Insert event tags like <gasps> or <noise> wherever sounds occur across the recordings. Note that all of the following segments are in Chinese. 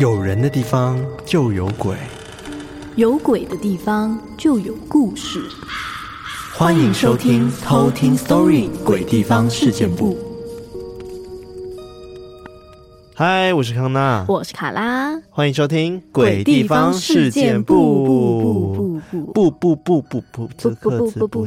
有人的地方就有鬼，有鬼的地方就有故事。欢迎收听《偷听 Story 鬼地方事件部》。嗨，我是康娜，我是卡拉，欢迎收听《鬼地方事件簿》。不不不不不，不不不不不，不不。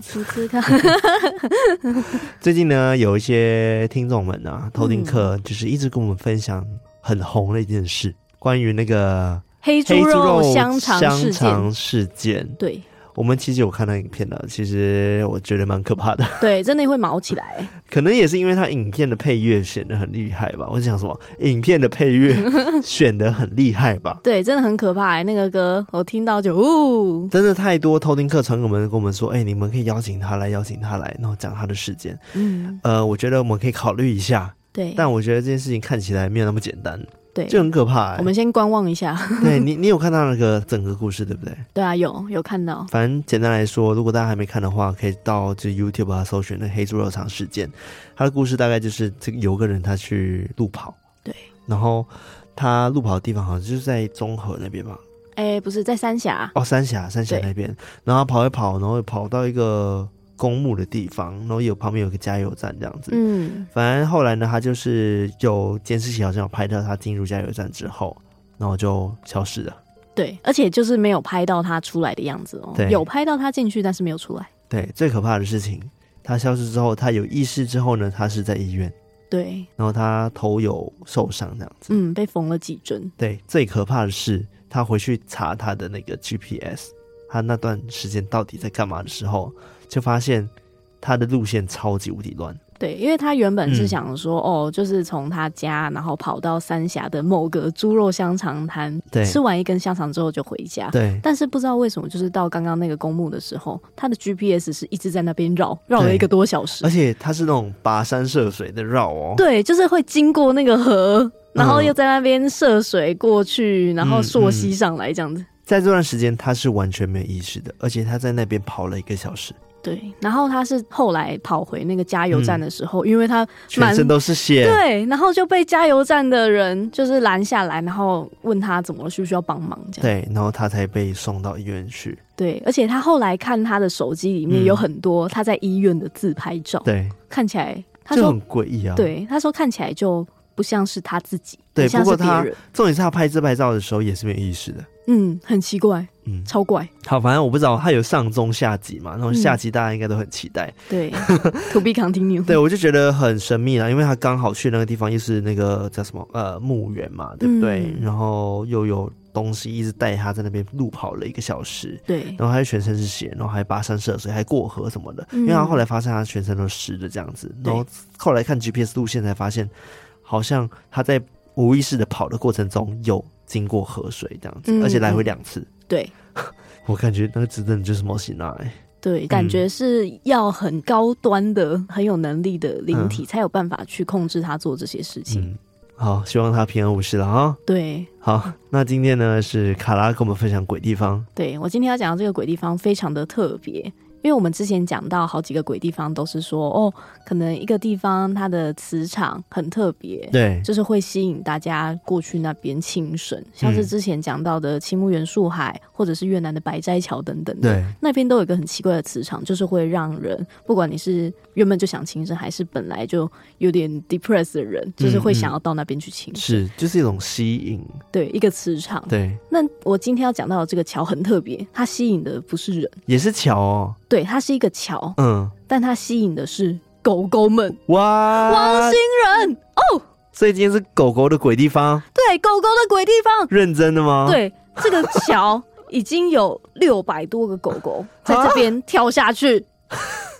最近呢，有一些听众们啊，偷听客就是一直跟我们分享很红的一件事，关于那个黑猪肉香肠事件。对。我们其实有看到影片的，其实我觉得蛮可怕的。<laughs> 对，真的会毛起来。可能也是因为他影片的配乐选的很厉害吧。我想说，影片的配乐 <laughs> 选的很厉害吧？对，真的很可怕。那个歌我听到就呜，真的太多偷听客传给我们跟我们说，哎、欸，你们可以邀请他来，邀请他来，然后讲他的事件。嗯，呃，我觉得我们可以考虑一下。对，但我觉得这件事情看起来没有那么简单。对，就很可怕、欸。我们先观望一下。<laughs> 对你，你有看到那个整个故事对不对？对啊，有有看到。反正简单来说，如果大家还没看的话，可以到就 YouTube 啊搜寻那黑猪肉肠事件。他的故事大概就是这个有个人他去路跑，对，然后他路跑的地方好像就是在中和那边吧？哎、欸，不是在三峡哦，三峡三峡那边。然后他跑一跑，然后跑到一个。公墓的地方，然后有旁边有个加油站这样子。嗯，反正后来呢，他就是有监视器好像有拍到他进入加油站之后，然后就消失了。对，而且就是没有拍到他出来的样子哦。对，有拍到他进去，但是没有出来。对，最可怕的事情，他消失之后，他有意识之后呢，他是在医院。对，然后他头有受伤这样子。嗯，被缝了几针。对，最可怕的是他回去查他的那个 GPS，他那段时间到底在干嘛的时候。就发现他的路线超级无敌乱。对，因为他原本是想说，嗯、哦，就是从他家，然后跑到三峡的某个猪肉香肠摊，对，吃完一根香肠之后就回家。对，但是不知道为什么，就是到刚刚那个公墓的时候，他的 GPS 是一直在那边绕，绕了一个多小时。而且他是那种跋山涉水的绕哦。对，就是会经过那个河，然后又在那边涉水过去，然后溯溪上来这样子。在这段时间，他是完全没有意识的，而且他在那边跑了一个小时。对，然后他是后来跑回那个加油站的时候，嗯、因为他全身都是血，对，然后就被加油站的人就是拦下来，然后问他怎么了，需不需要帮忙这样。对，然后他才被送到医院去。对，而且他后来看他的手机里面有很多他在医院的自拍照，对、嗯，看起来他说很诡异啊。对，他说看起来就不像是他自己，对。不过他重点是他拍自拍照的时候也是没有意识的。嗯，很奇怪，嗯，超怪。好，反正我不知道他有上中下集嘛，然后下集大家应该都很期待。嗯、对，<laughs> To be continued。对，我就觉得很神秘啦，因为他刚好去那个地方又是那个叫什么呃墓园嘛，对不对？嗯、然后又有东西一直带他在那边路跑了一个小时，对。然后他全身是血，然后还跋山涉水，还过河什么的。嗯、因为他后来发现他全身都湿的这样子，然后后来看 GPS 路线才发现，好像他在无意识的跑的过程中有。经过河水这样子，嗯、而且来回两次。对，<laughs> 我感觉那个真的就是莫西娜。对，嗯、感觉是要很高端的、很有能力的灵体，才有办法去控制他做这些事情。嗯、好，希望他平安无事了啊。对，好，那今天呢是卡拉跟我们分享鬼地方。对，我今天要讲的这个鬼地方非常的特别。因为我们之前讲到好几个鬼地方，都是说哦，可能一个地方它的磁场很特别，对，就是会吸引大家过去那边轻生，像是之前讲到的青木原树海，或者是越南的白斋桥等等的，对，那边都有一个很奇怪的磁场，就是会让人，不管你是原本就想轻生，还是本来就有点 depressed 的人，就是会想要到那边去轻生，是，就是一种吸引，对，一个磁场，对。那我今天要讲到的这个桥很特别，它吸引的不是人，也是桥哦。对，它是一个桥，嗯，但它吸引的是狗狗们。哇，汪星人哦，所以今天是狗狗的鬼地方。对，狗狗的鬼地方。认真的吗？对，这个桥已经有六百多个狗狗 <gasps> 在这边跳下去，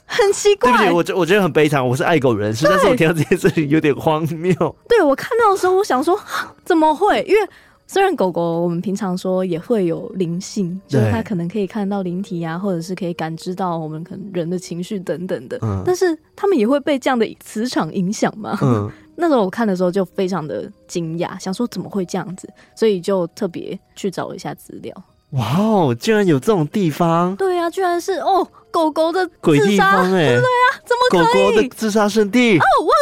很奇怪。对不起，我觉我觉得很悲惨。我是爱狗人士，但是我听到这件事情有点荒谬。对，我看到的时候，我想说，怎么会？因为。虽然狗狗我们平常说也会有灵性，就是它可能可以看到灵体啊，或者是可以感知到我们可能人的情绪等等的，嗯，但是它们也会被这样的磁场影响嘛？嗯，<laughs> 那时候我看的时候就非常的惊讶，想说怎么会这样子，所以就特别去找了一下资料。哇哦，居然有这种地方！对啊，居然是哦，狗狗的鬼地方哎、欸，<laughs> 对啊，怎么可以？狗狗的自杀圣地哦，汪星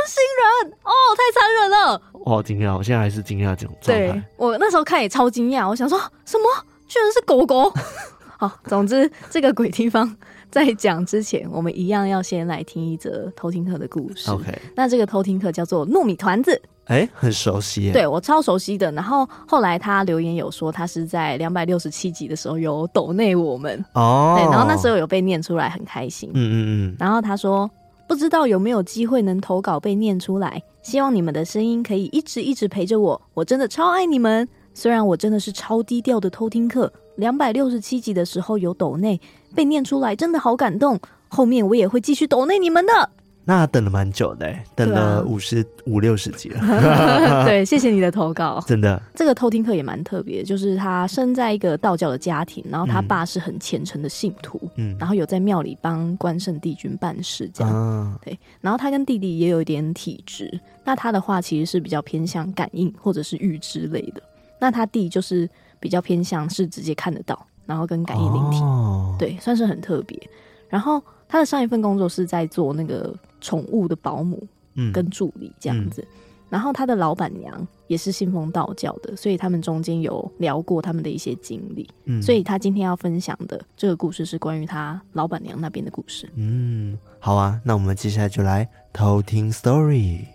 人哦，太残忍了！我好惊讶，我现在还是惊讶这种状态。对，我那时候看也超惊讶，我想说什么，居然是狗狗。<laughs> 好，总之这个鬼地方在讲之前，我们一样要先来听一则偷听客的故事。OK，那这个偷听客叫做糯米团子，哎、欸，很熟悉耶，对我超熟悉的。然后后来他留言有说，他是在两百六十七集的时候有抖内我们哦，对，然后那时候有被念出来，很开心。嗯嗯嗯。然后他说，不知道有没有机会能投稿被念出来，希望你们的声音可以一直一直陪着我，我真的超爱你们。虽然我真的是超低调的偷听课。两百六十七集的时候有抖内被念出来，真的好感动。后面我也会继续抖内你们的。那等了蛮久的，等了五十五六十集了。<laughs> 对，谢谢你的投稿，真的。这个偷听课也蛮特别，就是他生在一个道教的家庭，然后他爸是很虔诚的信徒，嗯，然后有在庙里帮关圣帝君办事，这样、嗯。对，然后他跟弟弟也有一点体质，那他的话其实是比较偏向感应或者是预知类的。那他弟就是。比较偏向是直接看得到，然后跟感应灵体、哦，对，算是很特别。然后他的上一份工作是在做那个宠物的保姆，嗯，跟助理这样子、嗯。然后他的老板娘也是信奉道教的，所以他们中间有聊过他们的一些经历。嗯，所以他今天要分享的这个故事是关于他老板娘那边的故事。嗯，好啊，那我们接下来就来偷听 story。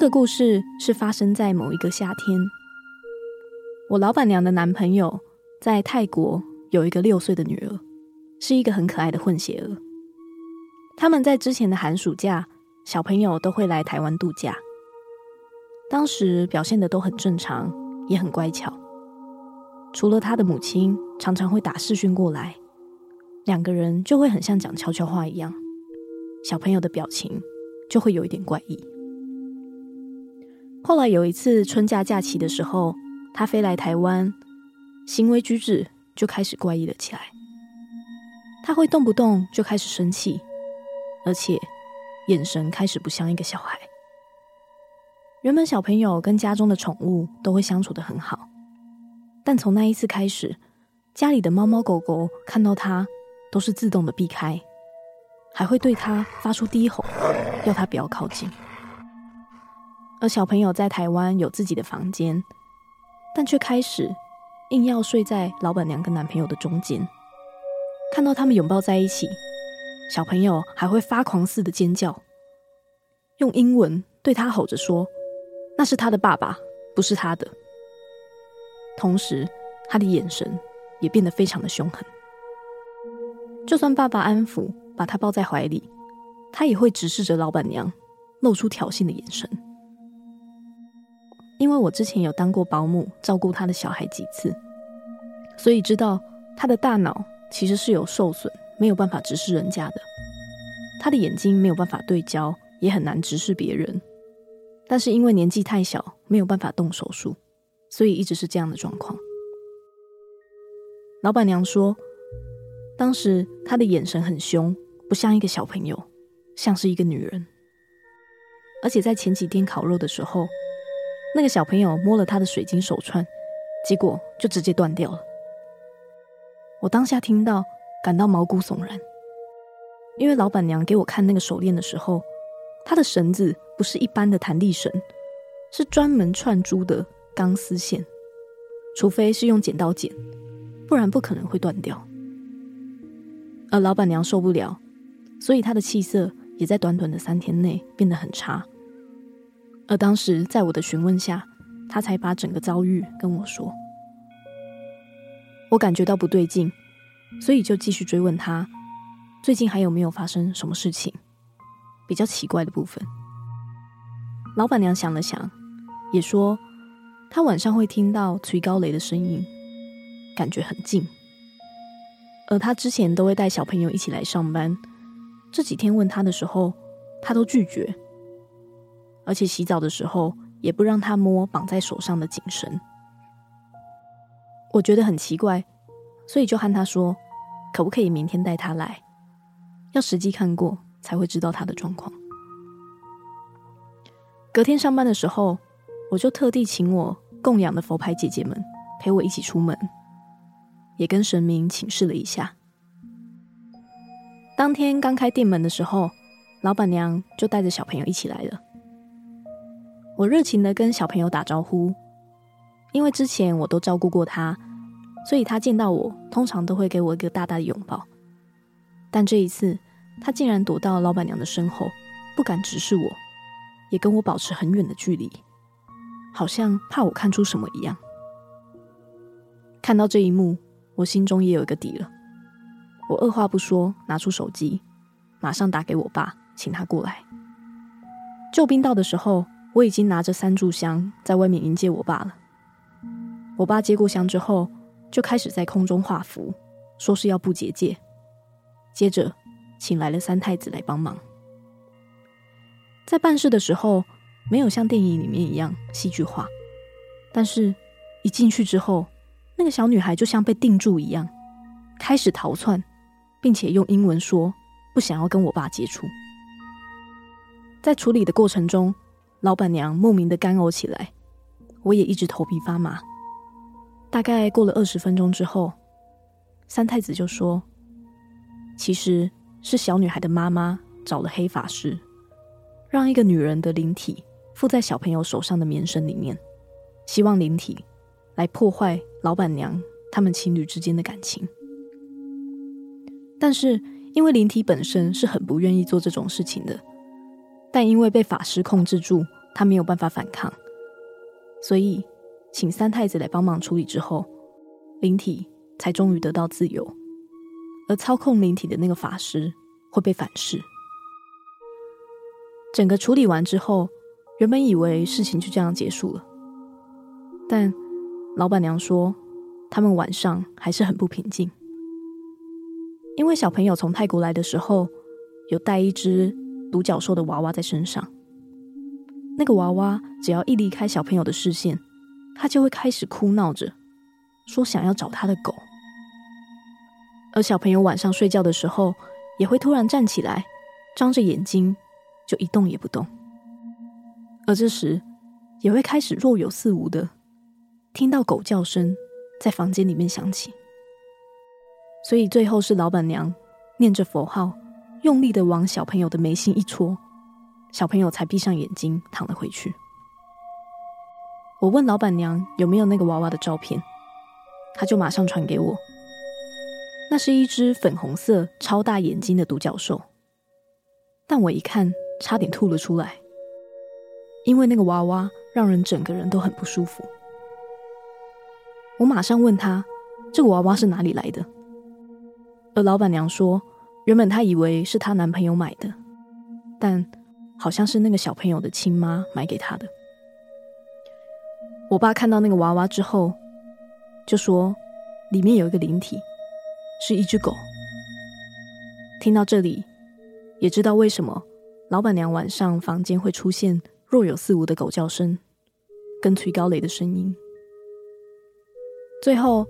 这个故事是发生在某一个夏天。我老板娘的男朋友在泰国有一个六岁的女儿，是一个很可爱的混血儿。他们在之前的寒暑假，小朋友都会来台湾度假。当时表现得都很正常，也很乖巧。除了他的母亲常常会打视讯过来，两个人就会很像讲悄悄话一样，小朋友的表情就会有一点怪异。后来有一次春假假期的时候，他飞来台湾，行为举止就开始怪异了起来。他会动不动就开始生气，而且眼神开始不像一个小孩。原本小朋友跟家中的宠物都会相处得很好，但从那一次开始，家里的猫猫狗狗看到他都是自动的避开，还会对他发出低吼，要他不要靠近。而小朋友在台湾有自己的房间，但却开始硬要睡在老板娘跟男朋友的中间。看到他们拥抱在一起，小朋友还会发狂似的尖叫，用英文对他吼着说：“那是他的爸爸，不是他的。”同时，他的眼神也变得非常的凶狠。就算爸爸安抚，把他抱在怀里，他也会直视着老板娘，露出挑衅的眼神。因为我之前有当过保姆，照顾他的小孩几次，所以知道他的大脑其实是有受损，没有办法直视人家的。他的眼睛没有办法对焦，也很难直视别人。但是因为年纪太小，没有办法动手术，所以一直是这样的状况。老板娘说，当时他的眼神很凶，不像一个小朋友，像是一个女人。而且在前几天烤肉的时候，那个小朋友摸了他的水晶手串，结果就直接断掉了。我当下听到，感到毛骨悚然，因为老板娘给我看那个手链的时候，它的绳子不是一般的弹力绳，是专门串珠的钢丝线，除非是用剪刀剪，不然不可能会断掉。而老板娘受不了，所以她的气色也在短短的三天内变得很差。而当时在我的询问下，他才把整个遭遇跟我说。我感觉到不对劲，所以就继续追问他，最近还有没有发生什么事情比较奇怪的部分。老板娘想了想，也说她晚上会听到吹狗螺的声音，感觉很近。而她之前都会带小朋友一起来上班，这几天问他的时候，他都拒绝。而且洗澡的时候也不让他摸绑在手上的颈绳，我觉得很奇怪，所以就和他说，可不可以明天带他来，要实际看过才会知道他的状况。隔天上班的时候，我就特地请我供养的佛牌姐姐们陪我一起出门，也跟神明请示了一下。当天刚开店门的时候，老板娘就带着小朋友一起来了。我热情的跟小朋友打招呼，因为之前我都照顾过他，所以他见到我通常都会给我一个大大的拥抱。但这一次，他竟然躲到老板娘的身后，不敢直视我。也跟我保持很远的距离，好像怕我看出什么一样。看到这一幕，我心中也有一个底了。我二话不说，拿出手机，马上打给我爸，请他过来。救兵到的时候，我已经拿着三炷香在外面迎接我爸了。我爸接过香之后，就开始在空中画符，说是要布结界。接着，请来了三太子来帮忙。在办事的时候，没有像电影里面一样戏剧化，但是，一进去之后，那个小女孩就像被定住一样，开始逃窜，并且用英文说不想要跟我爸接触。在处理的过程中，老板娘莫名的干呕起来，我也一直头皮发麻。大概过了二十分钟之后，三太子就说：“其实是小女孩的妈妈找了黑法师。”让一个女人的灵体附在小朋友手上的棉绳里面，希望灵体来破坏老板娘他们情侣之间的感情。但是因为灵体本身是很不愿意做这种事情的，但因为被法师控制住，他没有办法反抗，所以请三太子来帮忙处理之后，灵体才终于得到自由，而操控灵体的那个法师会被反噬。整个处理完之后，原本以为事情就这样结束了，但老板娘说，他们晚上还是很不平静，因为小朋友从泰国来的时候，有带一只独角兽的娃娃在身上。那个娃娃只要一离开小朋友的视线，他就会开始哭闹着，说想要找他的狗。而小朋友晚上睡觉的时候，也会突然站起来，张着眼睛。就一动也不动，而这时也会开始若有似无的听到狗叫声在房间里面响起，所以最后是老板娘念着佛号，用力的往小朋友的眉心一戳，小朋友才闭上眼睛躺了回去。我问老板娘有没有那个娃娃的照片，她就马上传给我，那是一只粉红色超大眼睛的独角兽，但我一看。差点吐了出来，因为那个娃娃让人整个人都很不舒服。我马上问他：“这个娃娃是哪里来的？”而老板娘说：“原本她以为是她男朋友买的，但好像是那个小朋友的亲妈买给她的。”我爸看到那个娃娃之后，就说：“里面有一个灵体，是一只狗。”听到这里，也知道为什么。老板娘晚上房间会出现若有似无的狗叫声，跟催高雷的声音。最后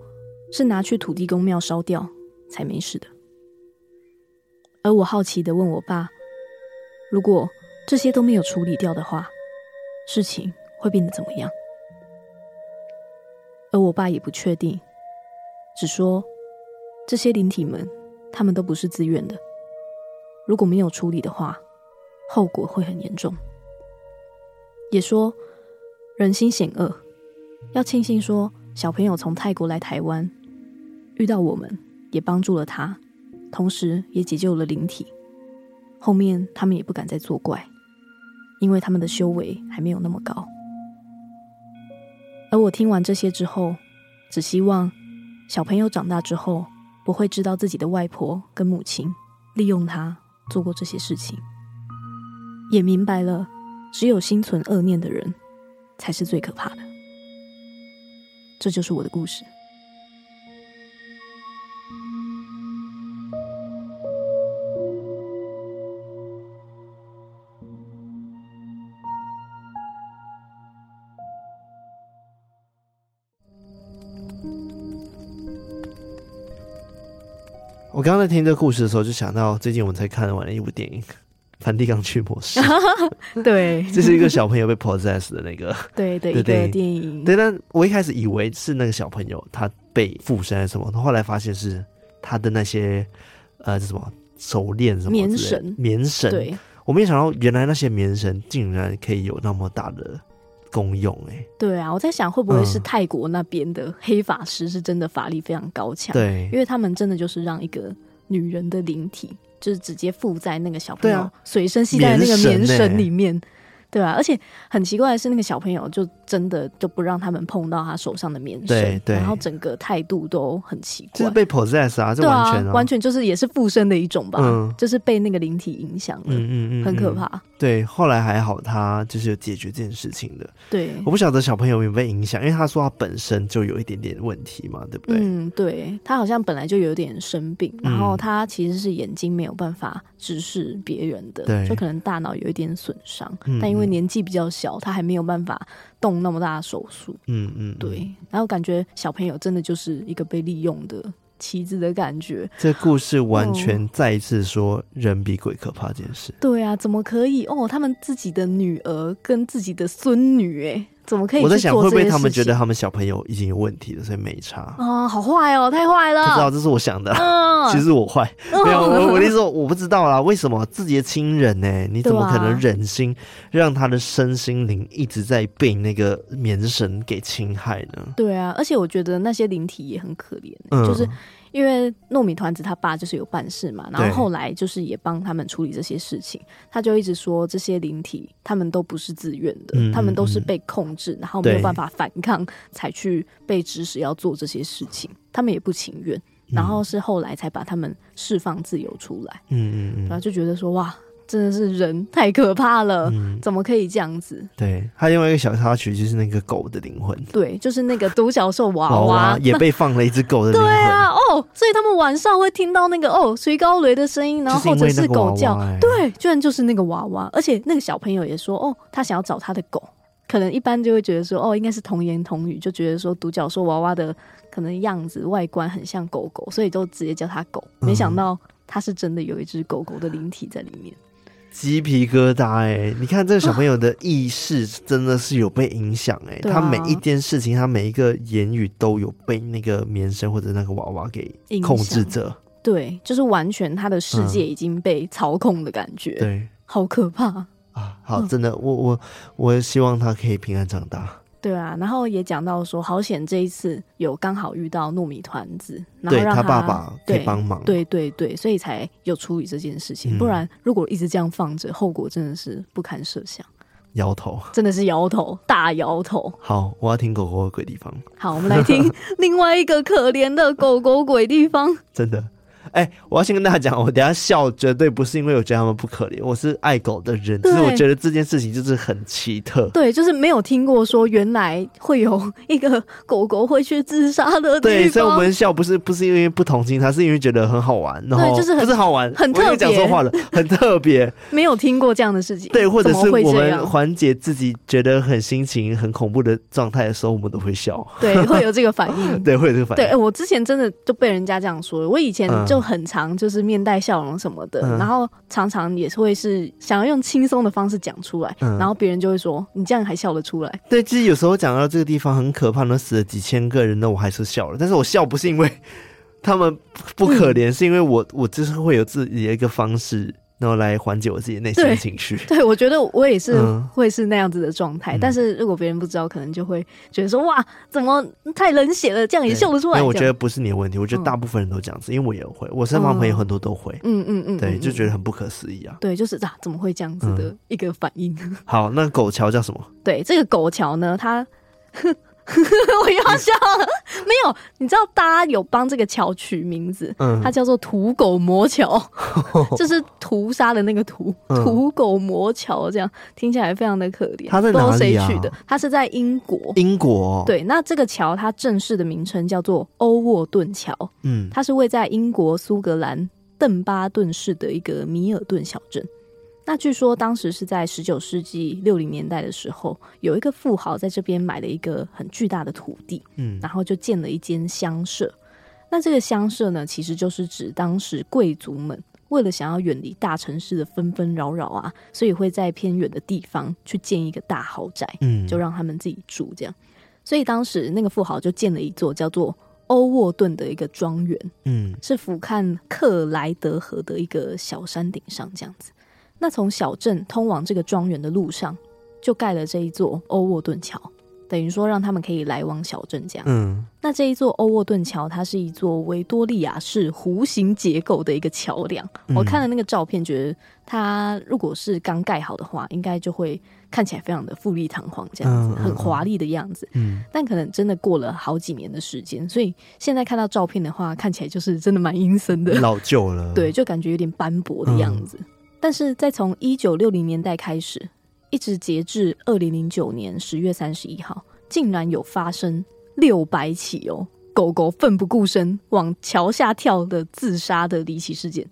是拿去土地公庙烧掉才没事的。而我好奇的问我爸：“如果这些都没有处理掉的话，事情会变得怎么样？”而我爸也不确定，只说这些灵体们他们都不是自愿的，如果没有处理的话。后果会很严重。也说人心险恶，要庆幸说小朋友从泰国来台湾，遇到我们也帮助了他，同时也解救了灵体。后面他们也不敢再作怪，因为他们的修为还没有那么高。而我听完这些之后，只希望小朋友长大之后不会知道自己的外婆跟母亲利用他做过这些事情。也明白了，只有心存恶念的人，才是最可怕的。这就是我的故事。我刚刚在听这个故事的时候，就想到最近我们才看完了一部电影《梵蒂冈驱魔师》。<laughs> 对，<laughs> 这是一个小朋友被 possess 的那个 <laughs> 对对一个电影。对，但我一开始以为是那个小朋友他被附身还是什么，后来发现是他的那些呃什么手链什么棉绳棉绳。对，我没想到原来那些棉绳竟然可以有那么大的。功用哎、欸，对啊，我在想会不会是泰国那边的黑法师是真的法力非常高强？对，因为他们真的就是让一个女人的灵体，就是直接附在那个小朋友随身携带的那个棉绳里面。对啊，而且很奇怪的是，那个小朋友就真的就不让他们碰到他手上的棉绳，对对，然后整个态度都很奇怪，就是被 possess 啊，这完全、啊。啊、完全就是也是附身的一种吧，嗯，就是被那个灵体影响了，嗯嗯嗯，很可怕。对，后来还好，他就是有解决这件事情的。对，我不晓得小朋友有没有被影响，因为他说他本身就有一点点问题嘛，对不对？嗯，对，他好像本来就有点生病，然后他其实是眼睛没有办法直视别人的，对，就可能大脑有一点损伤，嗯、但因为年纪比较小，他还没有办法动那么大的手术。嗯嗯，对。然后感觉小朋友真的就是一个被利用的棋子的感觉。这故事完全再一次说人比鬼可怕这件事。对啊，怎么可以？哦，他们自己的女儿跟自己的孙女，哎。怎么可以？我在想，会不会他们觉得他们小朋友已经有问题了，所以没差啊、哦？好坏哦，太坏了！不知道，这是我想的。嗯、<laughs> 其实我坏，没有我我的意思说，我不知道啦。为什么自己的亲人呢？你怎么可能忍心让他的身心灵一直在被那个棉绳给侵害呢？对啊，而且我觉得那些灵体也很可怜、嗯，就是。因为糯米团子他爸就是有办事嘛，然后后来就是也帮他们处理这些事情。他就一直说这些灵体他们都不是自愿的，嗯，他们都是被控制，然后没有办法反抗才去被指使要做这些事情，他们也不情愿。然后是后来才把他们释放自由出来。嗯嗯嗯，然后就觉得说哇。真的是人太可怕了，嗯，怎么可以这样子？对，他另外一个小插曲就是那个狗的灵魂，对，就是那个独角兽娃娃，也被放了一只狗的灵魂。对啊，哦，所以他们晚上会听到那个哦吹高雷的声音，然后或者是狗叫，对，居然就是那个娃娃，而且那个小朋友也说哦，他想要找他的狗，可能一般就会觉得说哦，应该是童言童语，就觉得说独角兽娃娃的可能样子外观很像狗狗，所以都直接叫他狗，没想到他是真的有一只狗狗的灵体在里面。鸡皮疙瘩哎、欸！你看这个小朋友的意识真的是有被影响哎、欸，他每一件事情，他每一个言语都有被那个棉绳或者那个娃娃给控制着。对，就是完全他的世界已经被操控的感觉。对，好可怕啊！好，真的，我我我希望他可以平安长大。对啊，然后也讲到说，好险这一次有刚好遇到糯米团子，然后让他，他爸爸可以帮忙，对对对，所以才有处理这件事情。嗯、不然如果一直这样放着，后果真的是不堪设想。摇头，真的是摇头，大摇头。好，我要听狗狗的鬼地方。好，我们来听 <laughs> 另外一个可怜的狗狗鬼地方。真的。哎、欸，我要先跟大家讲，我等下笑绝对不是因为我觉得他们不可怜，我是爱狗的人，只是我觉得这件事情就是很奇特。对，就是没有听过说原来会有一个狗狗会去自杀的。对，所以我们笑不是不是因为不同情它，是因为觉得很好玩，然后就是很不是好玩，很特别。讲错话了，<laughs> 很特别，没有听过这样的事情。对，或者是我们缓解自己觉得很心情很恐怖的状态的时候，我们都会笑。对，会有这个反应。<laughs> 对，会有这个反应。对，我之前真的就被人家这样说，我以前就很常就是。面带笑容什么的，嗯，然后常常也是会是想要用轻松的方式讲出来，嗯，然后别人就会说：“你这样还笑得出来？”对，其实有时候讲到这个地方很可怕，那死了几千个人，那我还是笑了。但是我笑不是因为 <laughs> 他们不可怜，嗯，是因为我我就是会有自己的一个方式。然后来缓解我自己内心的情绪。<laughs> 对，我觉得我也是会是那样子的状态。嗯、但是如果别人不知道，可能就会觉得说：“哇，怎么太冷血了？这样也笑得出来？”因为我觉得不是你的问题，我觉得大部分人都这样子，嗯、因为我也会，我身旁朋友很多都会。嗯嗯嗯，对，就觉得很不可思议啊。对，就是啊，怎么会这样子的一个反应？嗯、好，那狗桥叫什么？对，这个狗桥呢，它。<laughs> 我又要笑了，没有，你知道大家有帮这个桥取名字，嗯，它叫做土狗魔桥，<laughs> 就是屠杀的那个屠，土狗魔桥，这样听起来非常的可怜。它在哪里啊？谁取的？它是在英国。英国。对，那这个桥它正式的名称叫做欧沃顿桥，嗯，它是位在英国苏格兰邓巴顿市的一个米尔顿小镇。那据说当时是在十九世纪六零年代的时候，有一个富豪在这边买了一个很巨大的土地，嗯，然后就建了一间乡舍。那这个乡舍呢，其实就是指当时贵族们为了想要远离大城市的纷纷扰扰啊，所以会在偏远的地方去建一个大豪宅，嗯，就让他们自己住这样。所以当时那个富豪就建了一座叫做欧沃顿的一个庄园，嗯，是俯瞰克莱德河的一个小山顶上这样子。那从小镇通往这个庄园的路上，就盖了这一座欧沃顿桥。等于说让他们可以来往小镇这样。嗯，那这一座欧沃顿桥，它是一座维多利亚式弧形结构的一个桥梁。嗯。我看了那个照片，觉得它如果是刚盖好的话，应该就会看起来非常的富丽堂皇，这样子，很华丽的样子。嗯，但可能真的过了好几年的时间，所以现在看到照片的话，看起来就是真的蛮阴森的，老旧了。对，就感觉有点斑驳的样子。嗯。但是在从一九六零年代开始。一直截至二零零九年十月三十一号，竟然有发生六百起哦，狗狗奋不顾身往桥下跳的自杀的离奇事件。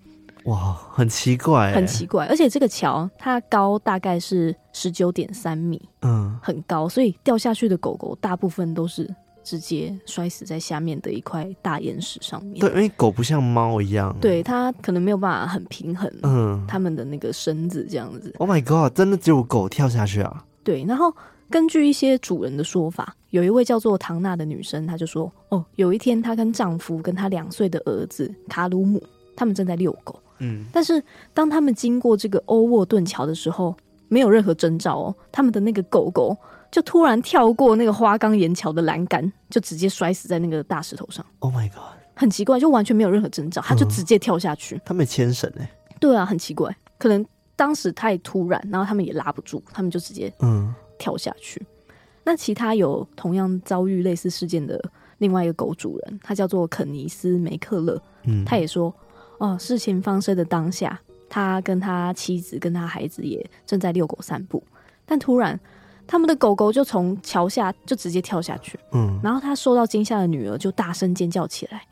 哇，很奇怪，很奇怪。而且这个桥它高大概是十九点三米，嗯，很高，所以掉下去的狗狗大部分都是。直接摔死在下面的一块大岩石上面。对，因为狗不像猫一样，对，它可能没有办法很平衡，嗯，它们的那个身子这样子。Oh my god！真的只有狗跳下去啊？对。然后根据一些主人的说法，有一位叫做唐娜的女生，她就说：“哦，有一天她跟丈夫跟她两岁的儿子卡鲁姆，他们正在遛狗，嗯，但是当他们经过这个欧沃顿桥的时候，没有任何征兆哦，他们的那个狗狗。”就突然跳过那个花岗岩桥的栏杆，就直接摔死在那个大石头上。Oh my god！很奇怪，就完全没有任何征兆，他就直接跳下去。嗯、他没牵绳哎。对啊，很奇怪，可能当时太突然，然后他们也拉不住，他们就直接嗯跳下去。嗯、那其他有同样遭遇类似事件的另外一个狗主人，他叫做肯尼斯梅克勒。嗯，他也说哦，事情发生的当下，他跟他妻子跟他孩子也正在遛狗散步，但突然。他们的狗狗就从桥下就直接跳下去，嗯，然后他受到惊吓的女儿就大声尖叫起来，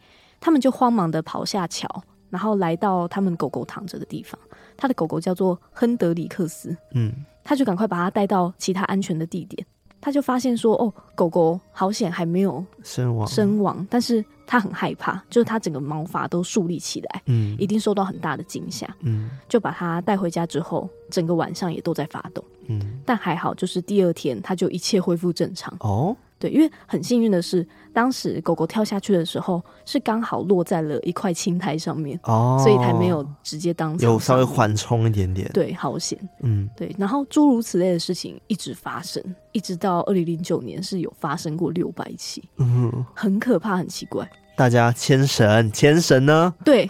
他们就慌忙的跑下桥，然后来到他们狗狗躺着的地方。他的狗狗叫做亨德里克斯，嗯，他就赶快把它带到其他安全的地点。他就发现说，哦，狗狗好险还没有身亡，身亡，但是他很害怕，就是他整个毛发都竖立起来，嗯，一定受到很大的惊吓，嗯，就把他带回家之后，整个晚上也都在发抖。嗯，但还好，就是第二天他就一切恢复正常哦。对，因为很幸运的是，当时狗狗跳下去的时候是刚好落在了一块青苔上面哦，所以才没有直接当场有稍微缓冲一点点。对，好险。嗯，对。然后诸如此类的事情一直发生，一直到二零零九年是有发生过六百起，嗯，很可怕，很奇怪。大家牵绳，牵绳呢？<laughs> 对，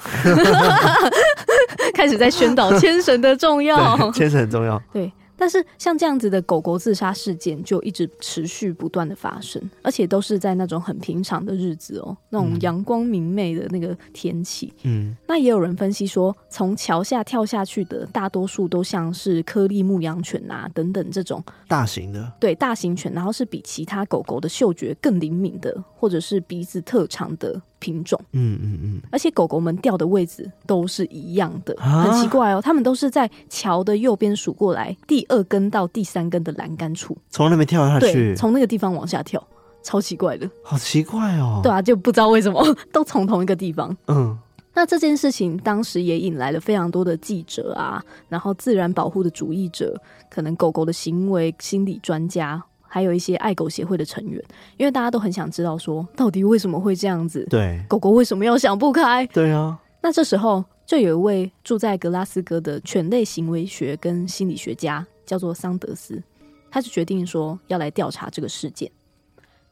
<laughs> 开始在宣导牵绳的重要，牵绳很重要。对。但是像这样子的狗狗自杀事件就一直持续不断的发生，而且都是在那种很平常的日子哦，那种阳光明媚的那个天气。嗯，那也有人分析说，从桥下跳下去的大多数都像是颗粒牧羊犬啊等等这种大型的，对，大型犬，然后是比其他狗狗的嗅觉更灵敏的，或者是鼻子特长的。品种，嗯嗯嗯，而且狗狗们掉的位置都是一样的，很奇怪哦。它们都是在桥的右边数过来第二根到第三根的栏杆处，从那边跳下去，从那个地方往下跳，超奇怪的，好奇怪哦。对啊，就不知道为什么 <laughs> 都从同一个地方。嗯，那这件事情当时也引来了非常多的记者啊，然后自然保护的主义者，可能狗狗的行为心理专家。还有一些爱狗协会的成员，因为大家都很想知道说，到底为什么会这样子？对，狗狗为什么要想不开？对啊。那这时候就有一位住在格拉斯哥的犬类行为学跟心理学家，叫做桑德斯，他就决定说要来调查这个事件。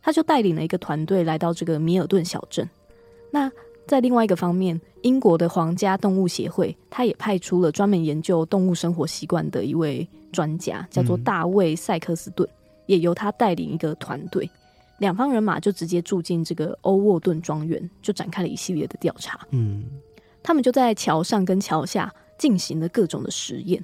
他就带领了一个团队来到这个米尔顿小镇。那在另外一个方面，英国的皇家动物协会，他也派出了专门研究动物生活习惯的一位专家，叫做大卫·塞克斯顿。也由他带领一个团队，两方人马就直接住进这个欧沃顿庄园，就展开了一系列的调查。嗯，他们就在桥上跟桥下进行了各种的实验，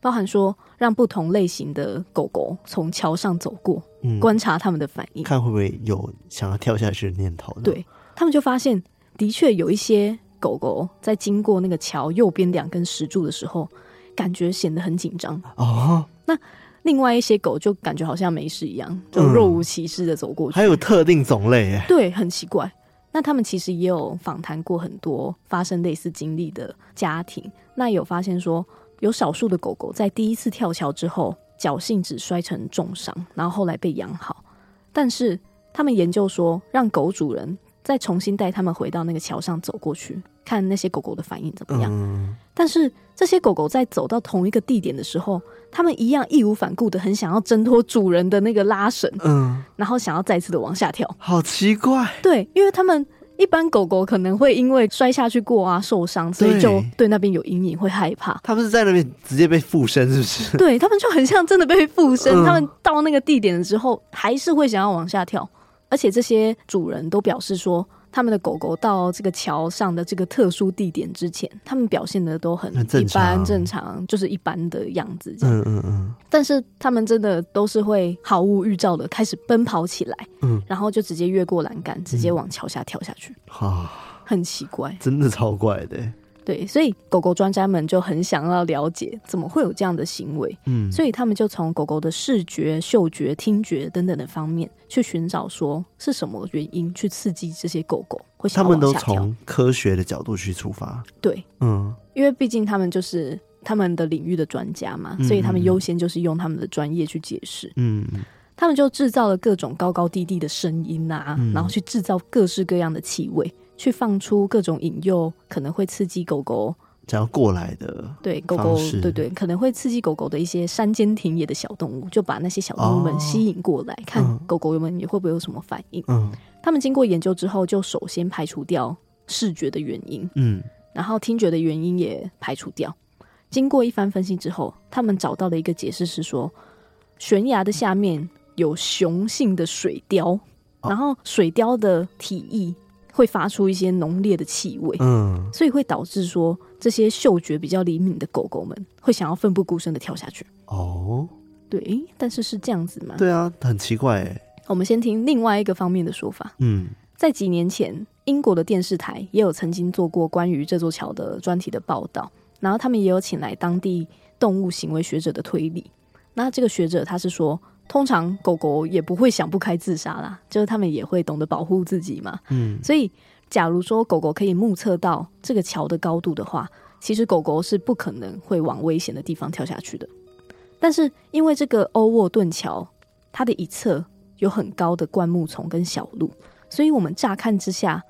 包含说让不同类型的狗狗从桥上走过，嗯，观察他们的反应，看会不会有想要跳下去的念头。对，他们就发现，的确有一些狗狗在经过那个桥右边两根石柱的时候，感觉显得很紧张。哦，那。另外一些狗就感觉好像没事一样，就若无其事的走过去。嗯、还有特定种类，哎，对，很奇怪。那他们其实也有访谈过很多发生类似经历的家庭，那有发现说，有少数的狗狗在第一次跳桥之后，侥幸只摔成重伤，然后后来被养好。但是他们研究说，让狗主人再重新带他们回到那个桥上走过去，看那些狗狗的反应怎么样。嗯。但是这些狗狗在走到同一个地点的时候，他们一样义无反顾的很想要挣脱主人的那个拉绳，嗯，然后想要再次的往下跳。好奇怪。对，因为他们。一般狗狗可能会因为摔下去过啊受伤，所以就对那边有阴影，会害怕。他们是在那边直接被附身，是不是？对，他们就很像真的被附身。嗯、他们到那个地点了之后，还是会想要往下跳。而且这些主人都表示说。他们的狗狗到这个桥上的这个特殊地点之前，他们表现的都很一般正常，就是一般的样子。嗯嗯嗯。但是他们真的都是会毫无预兆的开始奔跑起来，嗯，然后就直接越过栏杆，直接往桥下跳下去。啊，很奇怪，真的超怪的。对，所以狗狗专家们就很想要了解怎么会有这样的行为，嗯，所以他们就从狗狗的视觉、嗅觉、听觉等等的方面去寻找，说是什么原因去刺激这些狗狗会。他们都从科学的角度去出发，对，嗯，因为毕竟他们就是他们的领域的专家嘛，所以他们优先就是用他们的专业去解释，嗯，他们就制造了各种高高低低的声音啊，嗯，然后去制造各式各样的气味。去放出各种引诱，可能会刺激狗狗只要过来的。对，狗狗，对对，可能会刺激狗狗的一些山间田野的小动物，就把那些小动物们吸引过来，哦、看狗狗们也会不会有什么反应。嗯，他们经过研究之后，就首先排除掉视觉的原因，嗯，然后听觉的原因也排除掉。经过一番分析之后，他们找到的一个解释是说，悬崖的下面有雄性的水貂，然后水貂的体液。会发出一些浓烈的气味，嗯，所以会导致说这些嗅觉比较灵敏的狗狗们会想要奋不顾身的跳下去。哦，对，但是是这样子吗？对啊，很奇怪哎。我们先听另外一个方面的说法。嗯，在几年前，英国的电视台也有曾经做过关于这座桥的专题的报道，然后他们也有请来当地动物行为学者的推理。那这个学者他是说。通常狗狗也不会想不开自杀啦，就是他们也会懂得保护自己嘛。嗯，所以假如说狗狗可以目测到这个桥的高度的话，其实狗狗是不可能会往危险的地方跳下去的。但是因为这个欧沃顿桥，它的一侧有很高的灌木丛跟小路，所以我们乍看之下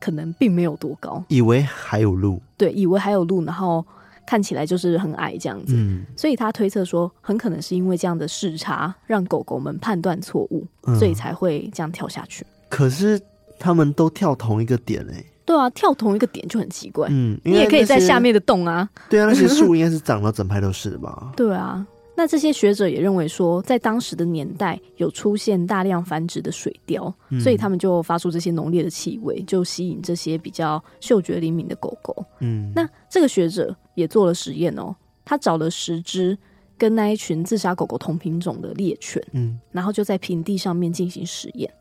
可能并没有多高，以为还有路。对，以为还有路，然后。看起来就是很矮这样子，嗯，所以他推测说，很可能是因为这样的视差让狗狗们判断错误，嗯，所以才会这样跳下去。可是他们都跳同一个点哎，对啊，跳同一个点就很奇怪。嗯，你也可以在下面的洞啊。对啊，那些树 <laughs> 应该是长到整排都是的吧？对啊。那这些学者也认为说，在当时的年代有出现大量繁殖的水貂，嗯，所以他们就发出这些浓烈的气味，就吸引这些比较嗅觉灵敏的狗狗。嗯，那这个学者也做了实验哦，他找了十只跟那一群自杀狗狗同品种的猎犬，嗯，然后就在平地上面进行实验，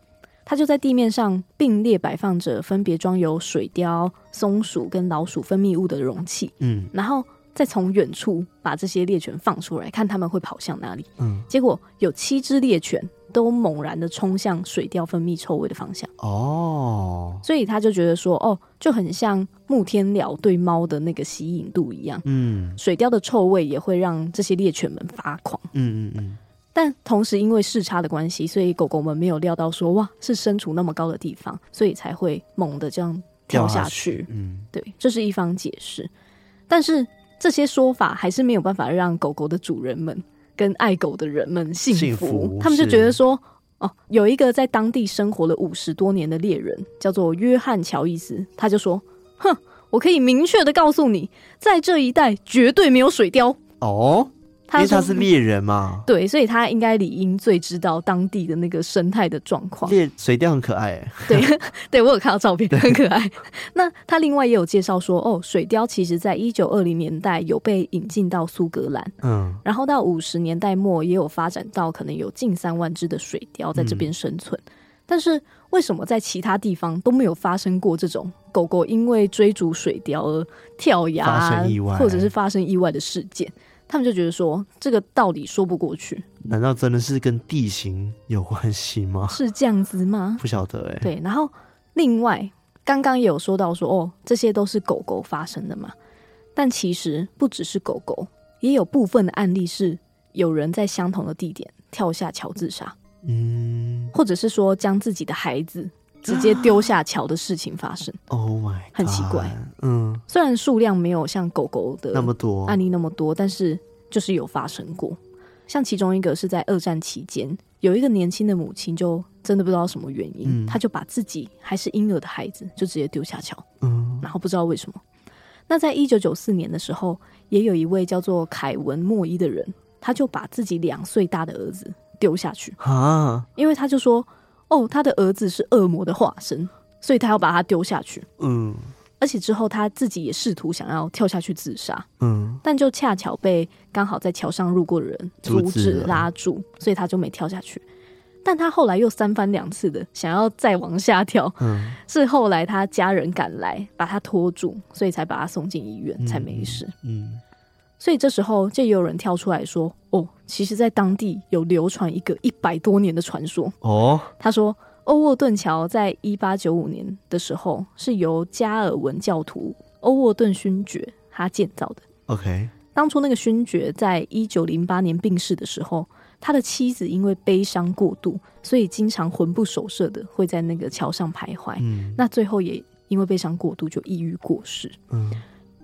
他就在地面上并列摆放着分别装有水貂、松鼠跟老鼠分泌物的容器，嗯，然后。再从远处把这些猎犬放出来，看他们会跑向哪里。嗯，结果有七只猎犬都猛然的冲向水貂分泌臭味的方向。哦，所以他就觉得说，哦，就很像木天蓼对猫的那个吸引度一样。嗯，水貂的臭味也会让这些猎犬们发狂。嗯嗯嗯。但同时因为视差的关系，所以狗狗们没有料到说，哇，是身处那么高的地方，所以才会猛的这样跳下去。嗯，对，这是一方解释，但是。这些说法还是没有办法让狗狗的主人们跟爱狗的人们幸福。幸福，他们就觉得说，哦，有一个在当地生活了五十多年的猎人，叫做约翰乔伊斯，他就说：“哼，我可以明确的告诉你，在这一带绝对没有水貂。”哦。因为他是猎人嘛，对，所以他应该理应最知道当地的那个生态的状况。猎水貂很可爱，哎，对，<laughs> 对我有看到照片，很可爱。那他另外也有介绍说，哦，水貂其实在一九二零年代有被引进到苏格兰，嗯，然后到五十年代末也有发展到可能有近三万只的水貂在这边生存。嗯。但是为什么在其他地方都没有发生过这种狗狗因为追逐水貂而跳崖，或者是发生意外的事件？他们就觉得说，这个道理说不过去。难道真的是跟地形有关系吗？是这样子吗？不晓得哎、欸。对，然后另外刚刚也有说到说，哦，这些都是狗狗发生的嘛。但其实不只是狗狗，也有部分的案例是有人在相同的地点跳下桥自杀，嗯，或者是说将自己的孩子直接丢下桥的事情发生。<gasps> Oh my，很奇怪。嗯，虽然数量没有像狗狗的那么多案例那么多，但是就是有发生过。像其中一个是在二战期间，有一个年轻的母亲就真的不知道什么原因，她、嗯、就把自己还是婴儿的孩子就直接丢下桥，嗯，然后不知道为什么。那在一九九四年的时候，也有一位叫做凯文莫伊的人，他就把自己两岁大的儿子丢下去啊，因为他就说，哦，他的儿子是恶魔的化身，所以他要把他丢下去，嗯。而且之后他自己也试图想要跳下去自杀，嗯，但就恰巧被刚好在桥上路过的人阻止拉住，所以他就没跳下去。但他后来又三番两次的想要再往下跳，嗯，是后来他家人赶来把他拖住，所以才把他送进医院，才没事。嗯，嗯，所以这时候就有人跳出来说：“哦，其实，在当地有流传一个一百多年的传说。”哦，他说。欧沃顿桥在一八九五年的时候是由加尔文教徒欧沃顿勋爵他建造的。OK，当初那个勋爵在一九零八年病逝的时候，他的妻子因为悲伤过度，所以经常魂不守舍的会在那个桥上徘徊。嗯，那最后也因为悲伤过度就抑郁过世。嗯，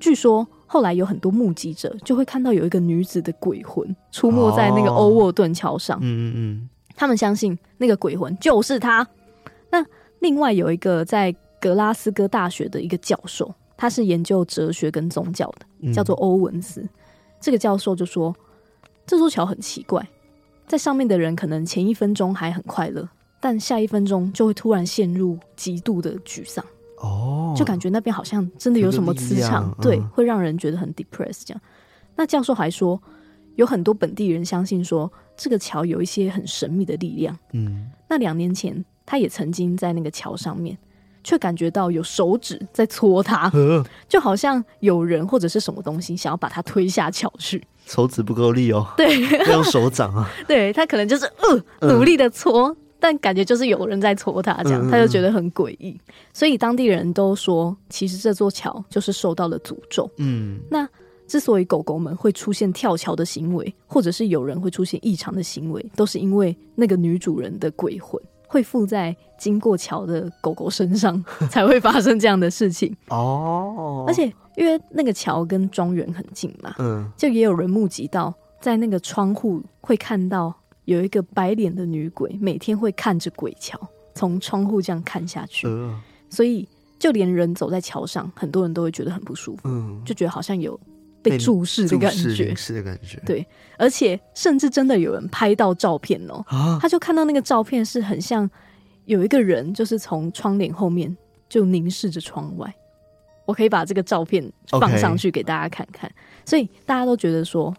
据说后来有很多目击者就会看到有一个女子的鬼魂出没在那个欧沃顿桥上。嗯嗯嗯。他们相信那个鬼魂就是他。那另外有一个在格拉斯哥大学的一个教授，他是研究哲学跟宗教的，叫做欧文斯。嗯。这个教授就说，这座桥很奇怪，在上面的人可能前一分钟还很快乐，但下一分钟就会突然陷入极度的沮丧。哦，就感觉那边好像真的有什么磁场，对，会让人觉得很 depressed。这样，那教授还说，有很多本地人相信说。这个桥有一些很神秘的力量。嗯，那两年前，他也曾经在那个桥上面，却感觉到有手指在搓他，就好像有人或者是什么东西想要把他推下桥去。手指不够力哦，对，要用手掌啊。<laughs> 对，他可能就是呃努力的戳，嗯，但感觉就是有人在戳他，这样他就觉得很诡异。所以当地人都说，其实这座桥就是受到了诅咒。嗯，那。之所以狗狗们会出现跳桥的行为，或者是有人会出现异常的行为，都是因为那个女主人的鬼魂会附在经过桥的狗狗身上，<laughs> 才会发生这样的事情。哦，而且因为那个桥跟庄园很近嘛，嗯，就也有人目击到，在那个窗户会看到有一个白脸的女鬼，每天会看着鬼桥，从窗户这样看下去，所以就连人走在桥上，很多人都会觉得很不舒服，嗯，就觉得好像有。被注视的感觉，是的感觉，对，而且甚至真的有人拍到照片哦，啊，他就看到那个照片是很像有一个人，就是从窗帘后面就凝视着窗外。我可以把这个照片放上去给大家看看，所以大家都觉得说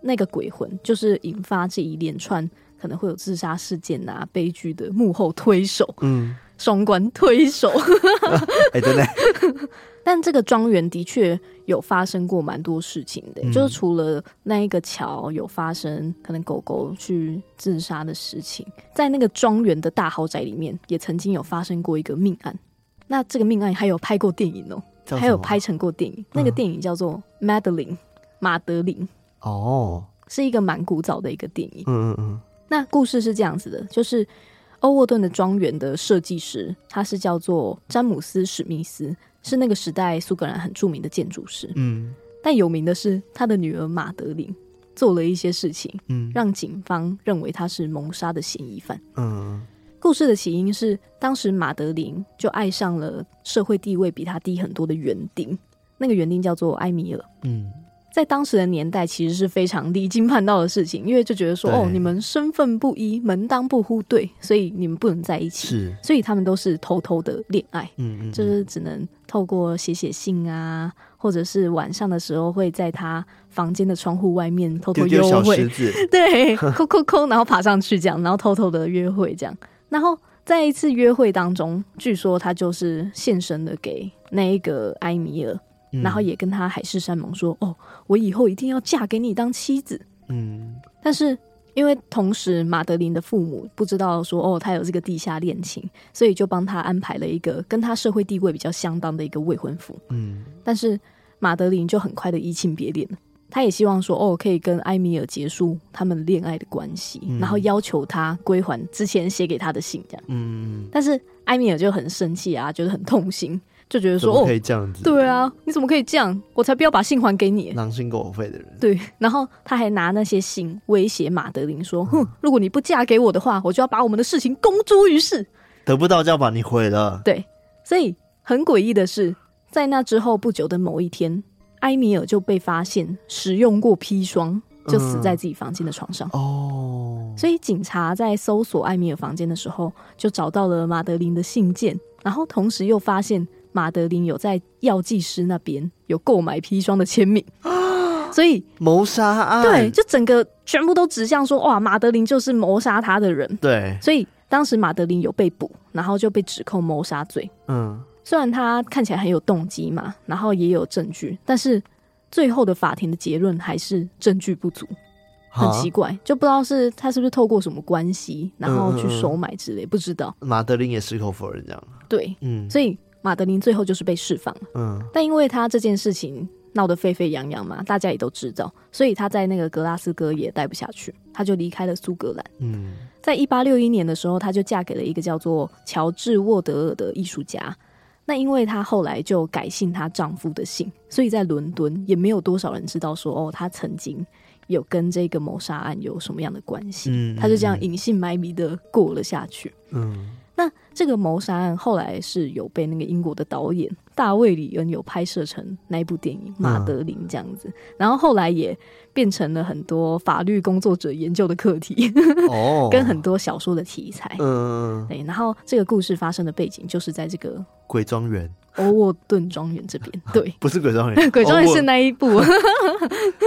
那个鬼魂就是引发这一连串可能会有自杀事件啊、悲剧的幕后推手，嗯，双关推手，<laughs> 哎，真的。<laughs> 但这个庄园的确有发生过蛮多事情的，嗯，就是除了那一个桥有发生可能狗狗去自杀的事情，在那个庄园的大豪宅里面也曾经有发生过一个命案。那这个命案还有拍过电影哦，还有拍成过电影。那个电影叫做《Madeline》马德琳哦，是一个蛮古早的一个电影。嗯嗯嗯。那故事是这样子的，就是欧沃顿的庄园的设计师，他是叫做詹姆斯史密斯。是那个时代苏格兰很著名的建筑师，嗯，但有名的是他的女儿马德琳做了一些事情，嗯，让警方认为他是谋杀的嫌疑犯，嗯。故事的起因是当时马德琳就爱上了社会地位比他低很多的园丁，那个园丁叫做埃米尔，嗯。在当时的年代，其实是非常离经叛道的事情，因为就觉得说，哦，你们身份不一，门当不户对，所以你们不能在一起。是，所以他们都是偷偷的恋爱，嗯嗯，就是只能透过写写信啊，或者是晚上的时候会在他房间的窗户外面偷偷约会，<laughs> 对，抠抠抠，然后爬上去这样，然后偷偷的约会这样。然后在一次约会当中，据说他就是现身的给那一个埃米尔。然后也跟他海誓山盟说：“哦，我以后一定要嫁给你当妻子。”嗯，但是因为同时马德琳的父母不知道说哦，他有这个地下恋情，所以就帮他安排了一个跟他社会地位比较相当的一个未婚夫。嗯，但是马德琳就很快的移情别恋了。他也希望说哦，可以跟埃米尔结束他们恋爱的关系，嗯，然后要求他归还之前写给他的信，这样。嗯，但是埃米尔就很生气啊，觉得很痛心。就觉得说哦，可以这样子，对啊，你怎么可以这样？我才不要把信还给你，狼心狗肺的人。对，然后他还拿那些信威胁马德琳说：“哼，如果你不嫁给我的话，我就要把我们的事情公诸于世。得不到就要把你毁了。”对，所以很诡异的是，在那之后不久的某一天，埃米尔就被发现使用过砒霜，就死在自己房间的床上。哦，所以警察在搜索埃米尔房间的时候，就找到了马德琳的信件，然后同时又发现。马德琳有在药剂师那边有购买砒霜的签名，<gasps> 所以谋杀案对，就整个全部都指向说，哇，马德琳就是谋杀他的人。对，所以当时马德琳有被捕，然后就被指控谋杀罪。嗯，虽然他看起来很有动机嘛，然后也有证据，但是最后的法庭的结论还是证据不足，很奇怪，就不知道是他是不是透过什么关系，然后去收买之类，不知道。马德琳也矢口否认这样。对，嗯，所以。马德琳最后就是被释放了，嗯，但因为他这件事情闹得沸沸扬扬嘛，大家也都知道，所以他在那个格拉斯哥也待不下去，他就离开了苏格兰。嗯，在一八六一年的时候，他就嫁给了一个叫做乔治沃德尔的艺术家。那因为她后来就改姓她丈夫的姓，所以在伦敦也没有多少人知道说哦，她曾经有跟这个谋杀案有什么样的关系。嗯，她就这样隐姓埋名的过了下去。嗯。那这个谋杀案后来是有被那个英国的导演大卫·里恩有拍摄成那一部电影《马德琳》这样子，嗯，然后后来也变成了很多法律工作者研究的课题，哦，<laughs> 跟很多小说的题材。嗯，对。然后这个故事发生的背景就是在这个鬼庄园。欧沃顿庄园这边，对，<laughs> 不是鬼庄园，<laughs> 鬼庄园是那一部，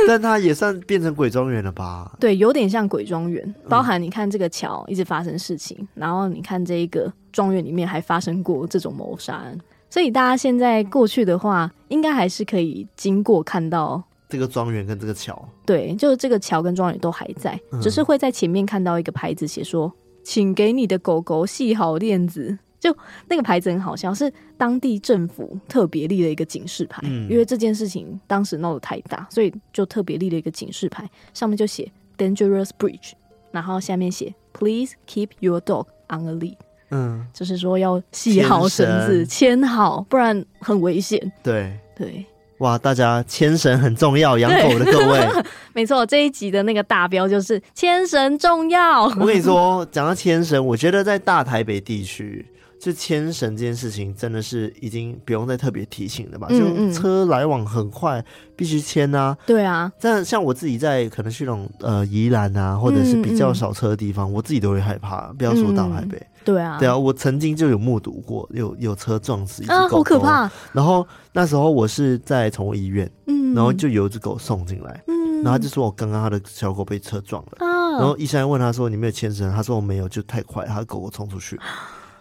但它也算变成鬼庄园了吧？对，有点像鬼庄园，包含你看这个桥一直发生事情，嗯、然后你看这一个庄园里面还发生过这种谋杀案，所以大家现在过去的话，应该还是可以经过看到这个庄园跟这个桥，对，就是这个桥跟庄园都还在，只是会在前面看到一个牌子写说，请给你的狗狗系好链子。就那个牌子很好笑，是当地政府特别立了一个警示牌，嗯，因为这件事情当时闹得太大，所以就特别立了一个警示牌，上面就写 “Dangerous Bridge”，然后下面写 “Please keep your dog on a lead”，嗯，就是说要系好绳子，牵好，不然很危险。对对，哇，大家牵绳很重要，养狗的各位，<laughs> 没错，这一集的那个大标就是牵绳重要。我跟你说，讲到牵绳，我觉得在大台北地区。就牵绳这件事情，真的是已经不用再特别提醒了吧？嗯嗯，就车来往很快，必须牵啊。对啊，但像我自己在可能去那种呃宜兰啊，或者是比较少车的地方，我自己都会害怕。不要说大台北，对啊，对啊，我曾经就有目睹过有有车撞死一只狗狗，啊，好可怕。然后那时候我是在宠物医院，嗯，然后就有一只狗送进来，嗯，然后他就说我刚刚他的小狗被车撞了，啊，然后医生问他说你没有牵绳，他说我没有，就太快，他的狗狗冲出去。<gasps>